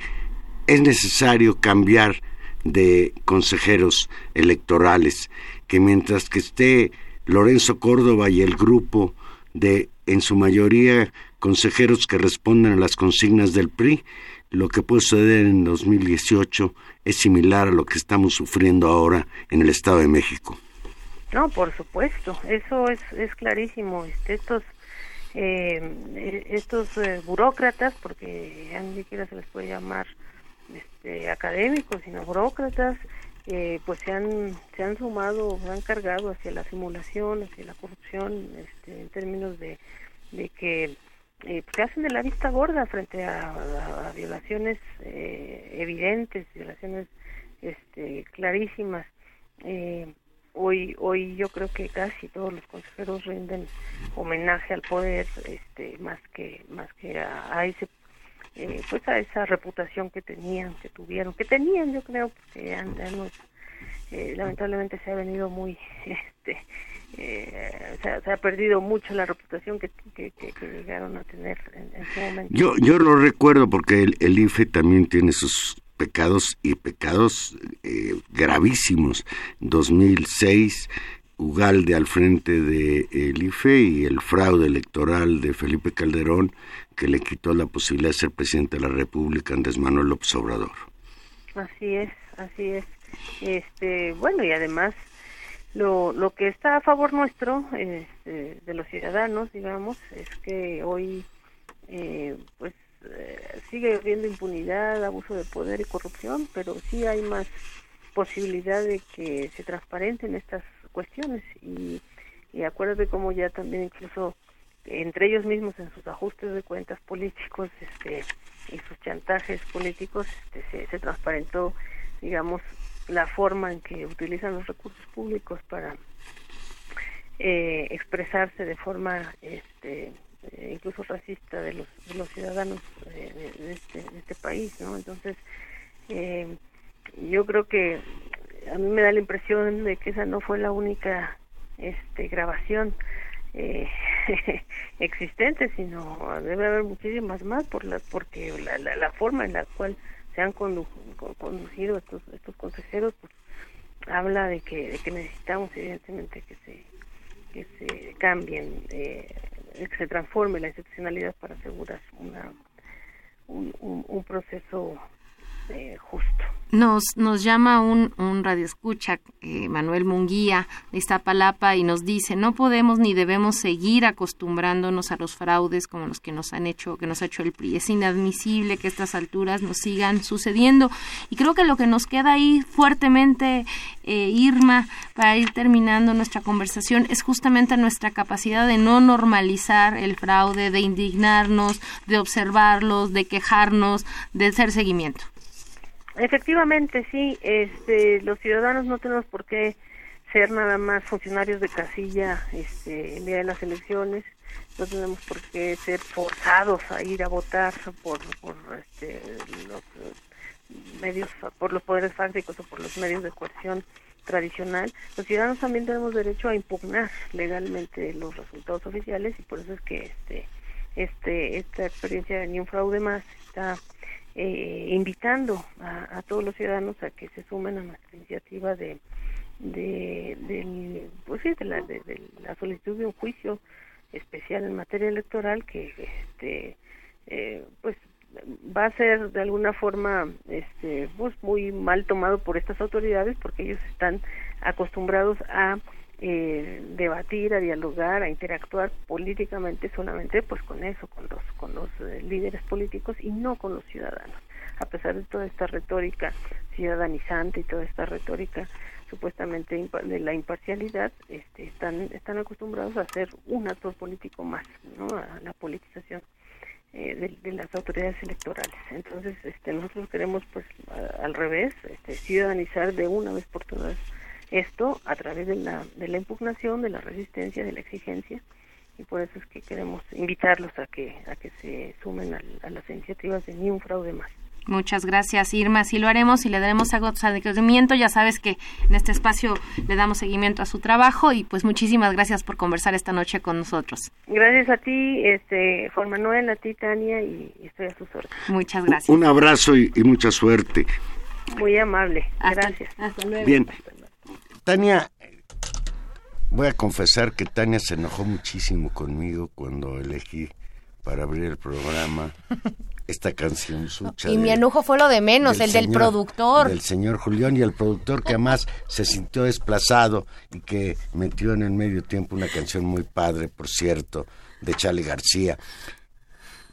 es necesario cambiar de consejeros electorales, que mientras que esté Lorenzo Córdoba y el grupo de en su mayoría consejeros que responden a las consignas del PRI, lo que puede suceder en 2018 es similar a lo que estamos sufriendo ahora en el Estado de México. No, por supuesto, eso es, es clarísimo. Estos eh, estos eh, burócratas, porque ya ni siquiera se les puede llamar este, académicos, sino burócratas, eh, pues se han, se han sumado, se han cargado hacia la simulación, hacia la corrupción, este, en términos de, de que eh, se hacen de la vista gorda frente a, violaciones eh, evidentes, violaciones este, clarísimas. Eh, hoy hoy yo creo que casi todos los consejeros rinden homenaje al poder este más que más que a, ese eh, pues a esa reputación que tenían que tuvieron que tenían yo creo porque eh, lamentablemente se ha venido muy *laughs* este eh, se, ha, perdido mucho la reputación que, que, llegaron a tener en, ese momento. Yo, yo lo recuerdo porque el, el IFE también tiene sus pecados y pecados eh, gravísimos. 2006, Ugalde al frente del de, IFE y el fraude electoral de Felipe Calderón que le quitó la posibilidad de ser presidente de la República Andrés Manuel López Obrador. Así es, así es. Este, bueno, y además lo, lo que está a favor nuestro, este, de los ciudadanos, digamos, es que hoy eh, pues eh, sigue habiendo impunidad, abuso de poder y corrupción, pero sí hay más posibilidad de que se transparenten estas cuestiones. Y, y acuérdate cómo ya también incluso entre ellos mismos en sus ajustes de cuentas políticos este y sus chantajes políticos este, se, transparentó digamos la forma en que utilizan los recursos públicos para eh, expresarse de forma este eh, incluso racista de los, de los ciudadanos eh, de, este, de, este, país, ¿no? Entonces, eh, yo creo que a mí me da la impresión de que esa no fue la única este, grabación eh, *laughs* existente, sino debe haber muchísimas más por la, porque la, la, la forma en la cual se han conducido estos, estos consejeros pues, habla de que, necesitamos evidentemente que se cambien eh, que se transforme la institucionalidad para asegurar una, un, un, proceso justo. Nos, nos llama un, un radioescucha, eh, Manuel Munguía, de Iztapalapa, y nos dice, no podemos ni debemos seguir acostumbrándonos a los fraudes como los que nos han hecho, que nos ha hecho el PRI. Es inadmisible que estas alturas nos sigan sucediendo. Y creo que lo que nos queda ahí fuertemente, eh, Irma, para ir terminando nuestra conversación, es justamente nuestra capacidad de no normalizar el fraude, de indignarnos, de observarlos, de quejarnos, de hacer seguimiento. Efectivamente, sí. Este, los ciudadanos no tenemos por qué ser nada más funcionarios de casilla este, el día de las elecciones. No tenemos por qué ser forzados a ir a votar por, por este, los medios, por los poderes fácticos o por los medios de coerción tradicional. Los ciudadanos también tenemos derecho a impugnar legalmente los resultados oficiales y por eso es que este, este, esta experiencia de Ni un fraude más está eh, invitando a, todos los ciudadanos a que se sumen a nuestra iniciativa de de, pues sí, de, la, de, la solicitud de un juicio especial en materia electoral que este eh, pues va a ser de alguna forma este pues muy mal tomado por estas autoridades porque ellos están acostumbrados a eh, debatir, a dialogar, a interactuar políticamente solamente pues con eso, con los con los eh, líderes políticos y no con los ciudadanos. A pesar de toda esta retórica ciudadanizante y toda esta retórica supuestamente de la imparcialidad, este, están están acostumbrados a hacer un actor político más, ¿no? A la politización eh, de, de, las autoridades electorales. Entonces, este, nosotros queremos, pues, al revés, este, ciudadanizar de una vez por todas esto a través de la, de la impugnación, de la resistencia, de la exigencia, y por eso es que queremos invitarlos a que, a que se sumen a, las iniciativas de Ni un fraude más. Muchas gracias, Irma. Así lo haremos y le daremos seguimiento. Ya sabes que en este espacio le damos seguimiento a su trabajo y pues muchísimas gracias por conversar esta noche con nosotros. Gracias a ti, este, Juan Manuel, a ti, Tania, y estoy a sus órdenes. Muchas gracias. Un abrazo y, mucha suerte. Muy amable. Gracias. Hasta luego. Bien. Tania, voy a confesar que Tania se enojó muchísimo conmigo cuando elegí para abrir el programa esta canción sucha. Y mi enojo fue lo de menos, el del productor. Del señor Julián y el productor que además se sintió desplazado y que metió en el medio tiempo una canción muy padre, por cierto, de Charlie García.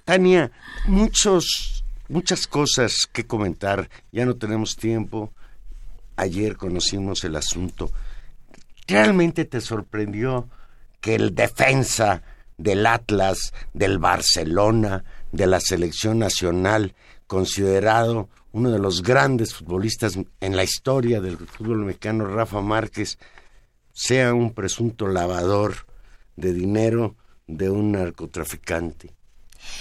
Tania, muchos, muchas cosas que comentar, ya no tenemos tiempo. Ayer conocimos el asunto. ¿Realmente te sorprendió que el defensa del Atlas, del Barcelona, de la selección nacional, considerado uno de los grandes futbolistas en la historia del fútbol mexicano, Rafa Márquez, sea un presunto lavador de dinero de un narcotraficante?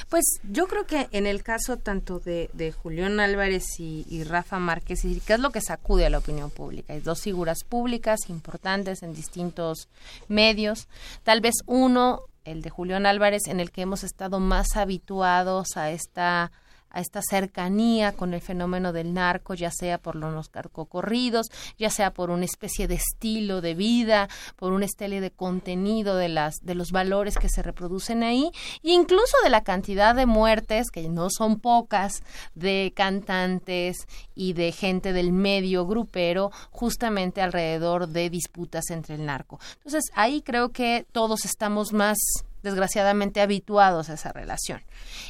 Pues yo creo que en el caso tanto de, de Julián Álvarez y, y Rafa Márquez, ¿qué es lo que sacude a la opinión pública? Hay dos figuras públicas importantes en distintos medios. Tal vez uno, el de Julián Álvarez, en el que hemos estado más habituados a esta a esta cercanía con el fenómeno del narco, ya sea por los narcocorridos, ya sea por una especie de estilo de vida, por una estela de contenido de las de los valores que se reproducen ahí, e incluso de la cantidad de muertes que no son pocas de cantantes y de gente del medio grupero justamente alrededor de disputas entre el narco. Entonces, ahí creo que todos estamos más desgraciadamente habituados a esa relación.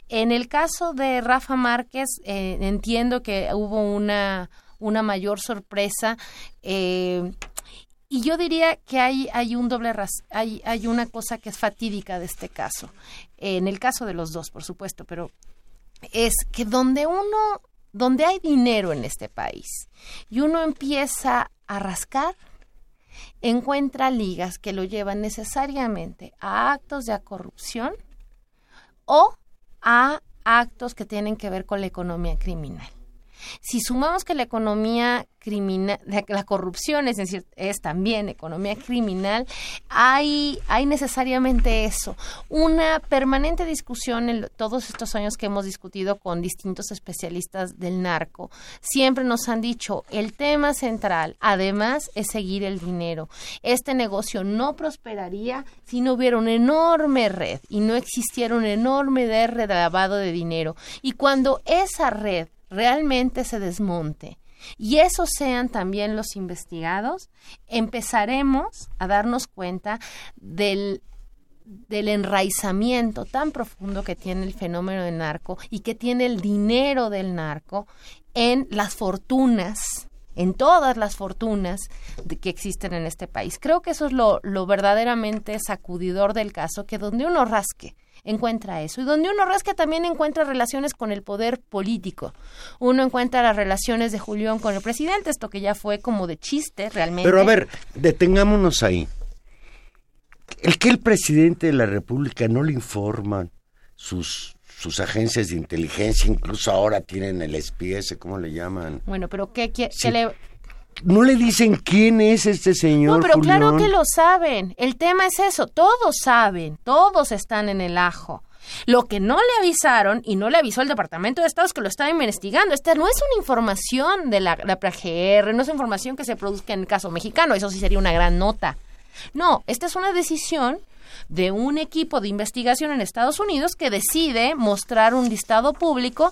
En el caso de Rafa Márquez, eh, entiendo que hubo una, una mayor sorpresa. eh, y yo diría que hay, hay un doble hay, hay una cosa que es fatídica de este caso. En el caso de los dos, por supuesto, pero es que donde uno, donde hay dinero en este país y uno empieza a rascar, encuentra ligas que lo llevan necesariamente a actos de corrupción o a actos que tienen que ver con la economía criminal. Si sumamos que la economía criminal, la, corrupción es decir, es también economía criminal, hay, hay necesariamente eso, una permanente discusión en todos estos años que hemos discutido con distintos especialistas del narco. Siempre nos han dicho, el tema central, además, es seguir el dinero. Este negocio no prosperaría si no hubiera una enorme red y no existiera una enorme red lavado de dinero. Y cuando esa red realmente se desmonte y esos sean también los investigados, empezaremos a darnos cuenta del del enraizamiento tan profundo que tiene el fenómeno del narco y que tiene el dinero del narco en las fortunas, en todas las fortunas que existen en este país. Creo que eso es lo, lo verdaderamente sacudidor del caso, que donde uno rasque encuentra eso y donde uno rasque también encuentra relaciones con el poder político. Uno encuentra las relaciones de Julián con el presidente, esto que ya fue como de chiste realmente. Pero a ver, detengámonos ahí. El que el presidente de la República no le informan sus, sus agencias de inteligencia, incluso ahora tienen el SPS, ¿cómo le llaman? Bueno, pero ¿qué, qué- Sí. qué le, No le dicen quién es este señor. No, pero claro que lo saben. El tema es eso. Todos saben. Todos están en el ajo. Lo que no le avisaron y no le avisó el Departamento de Estado es que lo estaba investigando. Esta no es una información de la, la PGR, no es información que se produzca en el caso mexicano. Eso sí sería una gran nota. No, esta es una decisión de un equipo de investigación en Estados Unidos que decide mostrar un listado público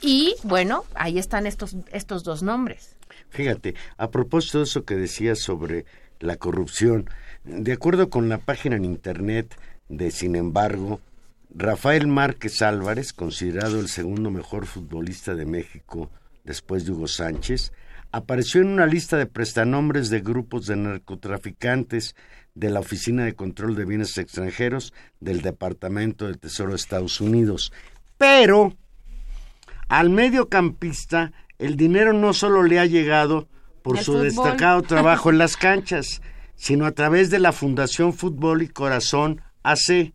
y, bueno, ahí están estos, estos dos nombres. Fíjate, a propósito de eso que decías sobre la corrupción, de acuerdo con la página en internet de Sin embargo, Rafael Márquez Álvarez, considerado el segundo mejor futbolista de México después de Hugo Sánchez, apareció en una lista de prestanombres de grupos de narcotraficantes de la Oficina de Control de Bienes Extranjeros del Departamento de Tesoro de Estados Unidos. Pero al mediocampista el dinero no solo le ha llegado por El su fútbol. destacado *laughs* trabajo en las canchas, sino a través de la Fundación Fútbol y Corazón AC,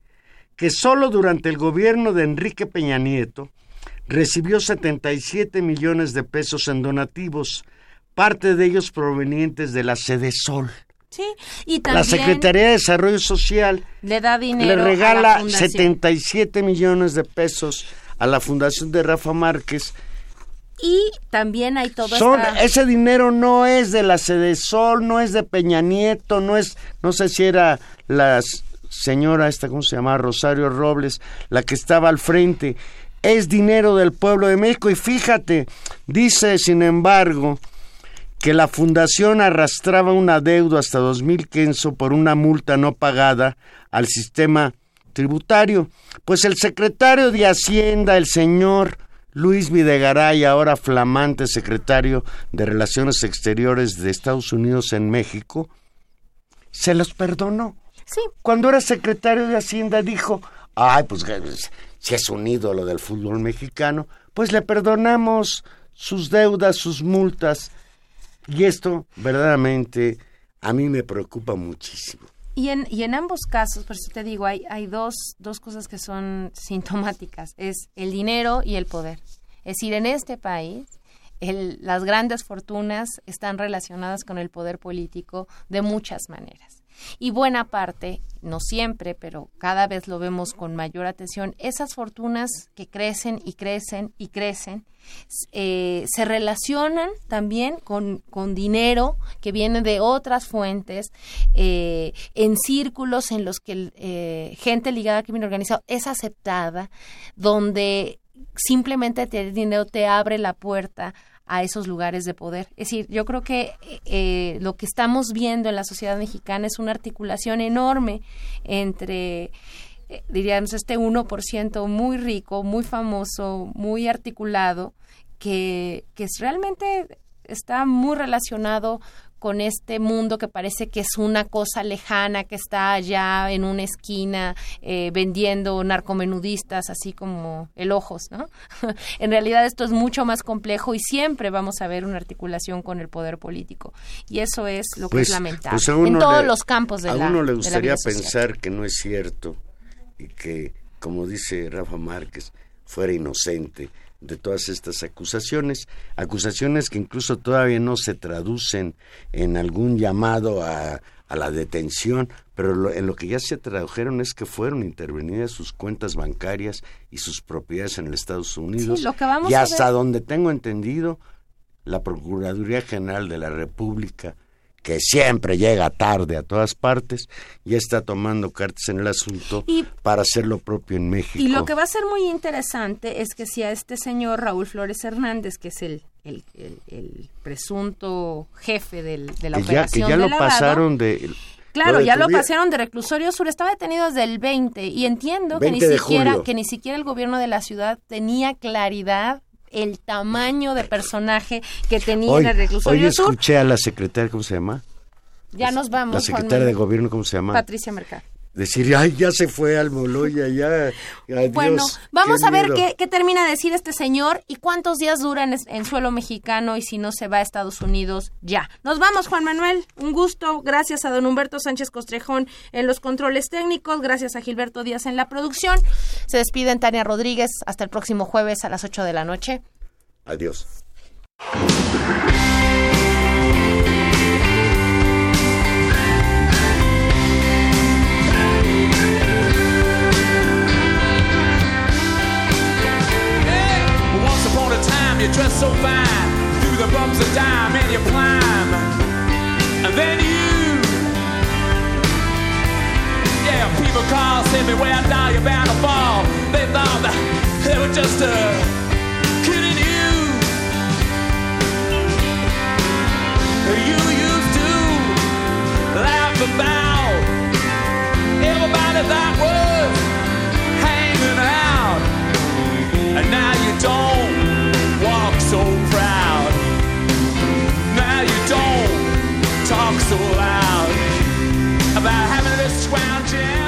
que solo durante el gobierno de Enrique Peña Nieto recibió 77 millones de pesos en donativos, parte de ellos provenientes de la Sede Sol. Sí, y La también Secretaría de Desarrollo Social le da dinero le a la regala fundación. 77 millones de pesos a la Fundación de Rafa Márquez. Y también hay todo Son, esta- ese dinero no es de la Sol, no es de Peña Nieto, no es, no sé si era la señora esta, ¿cómo se llama? Rosario Robles, la que estaba al frente. es dinero del pueblo de México y fíjate, dice sin embargo que la fundación arrastraba una deuda hasta 2015 por una multa no pagada al sistema tributario. Pues el secretario de Hacienda, el señor Luis Videgaray, ahora flamante secretario de Relaciones Exteriores de Estados Unidos en México, se los perdonó. Sí. Cuando era secretario de Hacienda dijo, ay, pues si es un ídolo del fútbol mexicano, pues le perdonamos sus deudas, sus multas. Y esto verdaderamente a mí me preocupa muchísimo. Y en, y en ambos casos, por eso te digo, hay, hay dos, dos cosas que son sintomáticas, es el dinero y el poder. Es decir, en este país el, las grandes fortunas están relacionadas con el poder político de muchas maneras. Y buena parte, no siempre, pero cada vez lo vemos con mayor atención, esas fortunas que crecen y crecen y crecen, eh, se relacionan también con, con, dinero que viene de otras fuentes, eh, en círculos en los que eh, gente ligada al crimen organizado es aceptada, donde simplemente el dinero te abre la puerta a esos lugares de poder. Es decir, yo creo que eh, lo que estamos viendo en la sociedad mexicana es una articulación enorme entre, eh, diríamos, este 1% muy rico, muy famoso, muy articulado, que, que realmente está muy relacionado con este mundo que parece que es una cosa lejana, que está allá en una esquina eh, vendiendo narcomenudistas, así como el ojos, ¿no? *laughs* en realidad esto es mucho más complejo y siempre vamos a ver una articulación con el poder político. Y eso es lo que es pues, lamentable. Pues en todos los campos de la A uno le gustaría pensar que no es cierto y que, como dice Rafa Márquez, fuera inocente de todas estas acusaciones, acusaciones que incluso todavía no se traducen en algún llamado a, a la detención, pero en lo que ya se tradujeron es que fueron intervenidas sus cuentas bancarias y sus propiedades en los Estados Unidos. y hasta donde tengo entendido, la Procuraduría General de la República que siempre llega tarde a todas partes, ya está tomando cartas en el asunto para hacer lo propio en México. Y lo que va a ser muy interesante es que si a este señor Raúl Flores Hernández, que es el, el, presunto jefe del, de la operación que ya lo pasaron de... Claro, ya lo pasaron de reclusorio sur, estaba detenido desde el 20 y entiendo que ni siquiera que ni siquiera el gobierno de la ciudad tenía claridad el tamaño de personaje que tenía en el reclusorio hoy escuché a la secretaria, ¿cómo se llama? Ya nos vamos. La secretaria de gobierno, ¿cómo se llama? Patricia Mercado decir, ay, ya se fue al Moloya, ya, adiós, Bueno, vamos a ver qué, qué, termina de decir este señor y cuántos días dura en, en, suelo mexicano y si no se va a Estados Unidos ya. Nos vamos, Juan Manuel, un gusto, gracias a don Humberto Sánchez Costrejón en los controles técnicos, gracias a Gilberto Díaz en la producción. Se despiden Tania Rodríguez, hasta el próximo jueves a las 8 de la noche. Adiós. You dress so fine. Through the bumps of time and you climb. And then you yeah people call say me where I die you're bound to fall. They thought that they were just uh, kidding you. You used to laugh about everybody that was hanging out. And now you don't so proud. Now you don't talk so loud about having this scrounging.